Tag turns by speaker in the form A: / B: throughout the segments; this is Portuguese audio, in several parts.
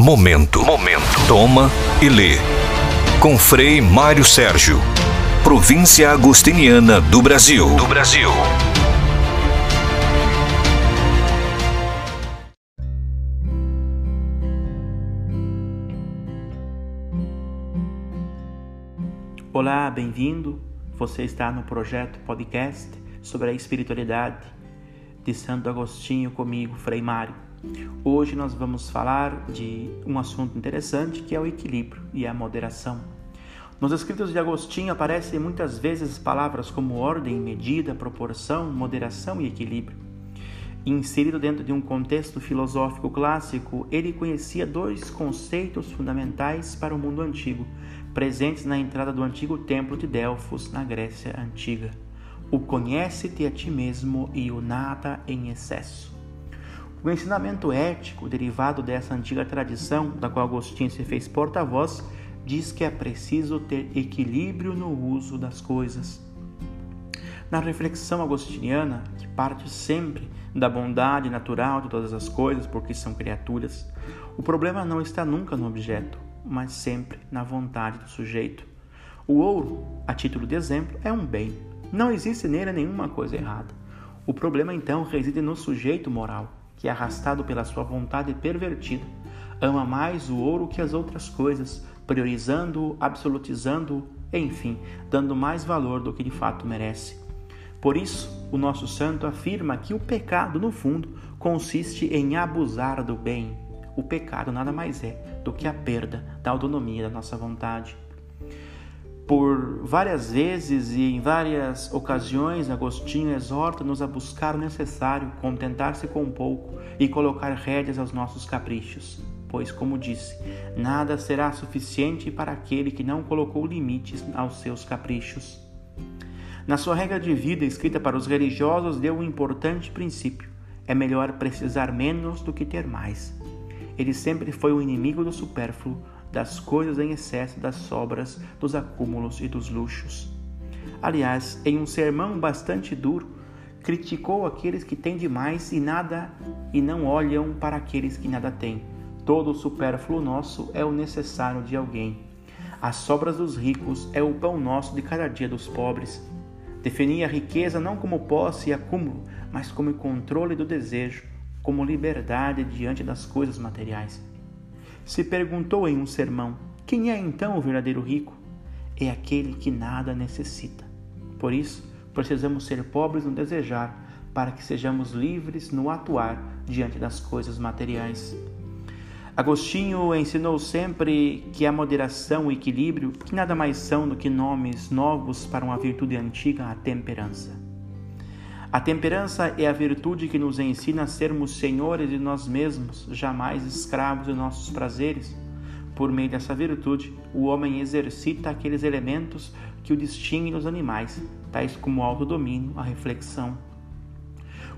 A: Momento. Momento. Toma e lê. Com Frei Mário Sérgio. Província Agostiniana do Brasil. Do Brasil.
B: Olá, bem-vindo. Você está no projeto podcast sobre a espiritualidade de Santo Agostinho comigo, Frei Mário. Hoje nós vamos falar de um assunto interessante que é o equilíbrio e a moderação. Nos escritos de Agostinho aparecem muitas vezes palavras como ordem, medida, proporção, moderação e equilíbrio. Inserido dentro de um contexto filosófico clássico, ele conhecia dois conceitos fundamentais para o mundo antigo, presentes na entrada do antigo templo de Delfos, na Grécia Antiga: o conhece-te a ti mesmo e o nada em excesso. O ensinamento ético derivado dessa antiga tradição, da qual Agostinho se fez porta-voz, diz que é preciso ter equilíbrio no uso das coisas. Na reflexão agostiniana, que parte sempre da bondade natural de todas as coisas, porque são criaturas, o problema não está nunca no objeto, mas sempre na vontade do sujeito. O ouro, a título de exemplo, é um bem. Não existe nele nenhuma coisa errada. O problema então reside no sujeito moral que, arrastado pela sua vontade pervertida, ama mais o ouro que as outras coisas, priorizando-o, absolutizando-o, enfim, dando mais valor do que de fato merece. Por isso, o nosso santo afirma que o pecado, no fundo, consiste em abusar do bem. O pecado nada mais é do que a perda da autonomia da nossa vontade. Por várias vezes e em várias ocasiões, Agostinho exorta-nos a buscar o necessário, contentar-se com pouco e colocar rédeas aos nossos caprichos. Pois, como disse, nada será suficiente para aquele que não colocou limites aos seus caprichos. Na sua regra de vida, escrita para os religiosos, deu um importante princípio: é melhor precisar menos do que ter mais. Ele sempre foi o inimigo do supérfluo, das coisas em excesso, das sobras, dos acúmulos e dos luxos. Aliás, em um sermão bastante duro, criticou aqueles que têm demais e nada e não olham para aqueles que nada têm. Todo o supérfluo nosso é o necessário de alguém. As sobras dos ricos é o pão nosso de cada dia dos pobres. Definia a riqueza não como posse e acúmulo, mas como controle do desejo, como liberdade diante das coisas materiais se perguntou em um sermão: quem é então o verdadeiro rico? É aquele que nada necessita. Por isso, precisamos ser pobres no desejar, para que sejamos livres no atuar diante das coisas materiais. Agostinho ensinou sempre que a moderação o equilíbrio que nada mais são do que nomes novos para uma virtude antiga, a temperança. A temperança é a virtude que nos ensina a sermos senhores de nós mesmos, jamais escravos de nossos prazeres. Por meio dessa virtude, o homem exercita aqueles elementos que o distinguem dos animais, tais como o autodomínio, a reflexão.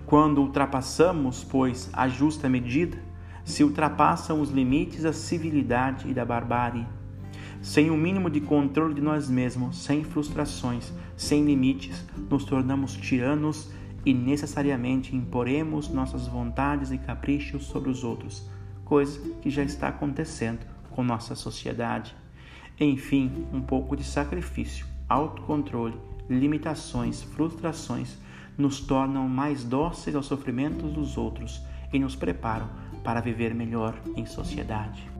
B: Quando ultrapassamos, pois, a justa medida, se ultrapassam os limites da civilidade e da barbárie. Sem o um mínimo de controle de nós mesmos, sem frustrações, sem limites, nos tornamos tiranos e necessariamente imporemos nossas vontades e caprichos sobre os outros, coisa que já está acontecendo com nossa sociedade. Enfim, um pouco de sacrifício, autocontrole, limitações, frustrações nos tornam mais dóceis aos sofrimentos dos outros e nos preparam para viver melhor em sociedade.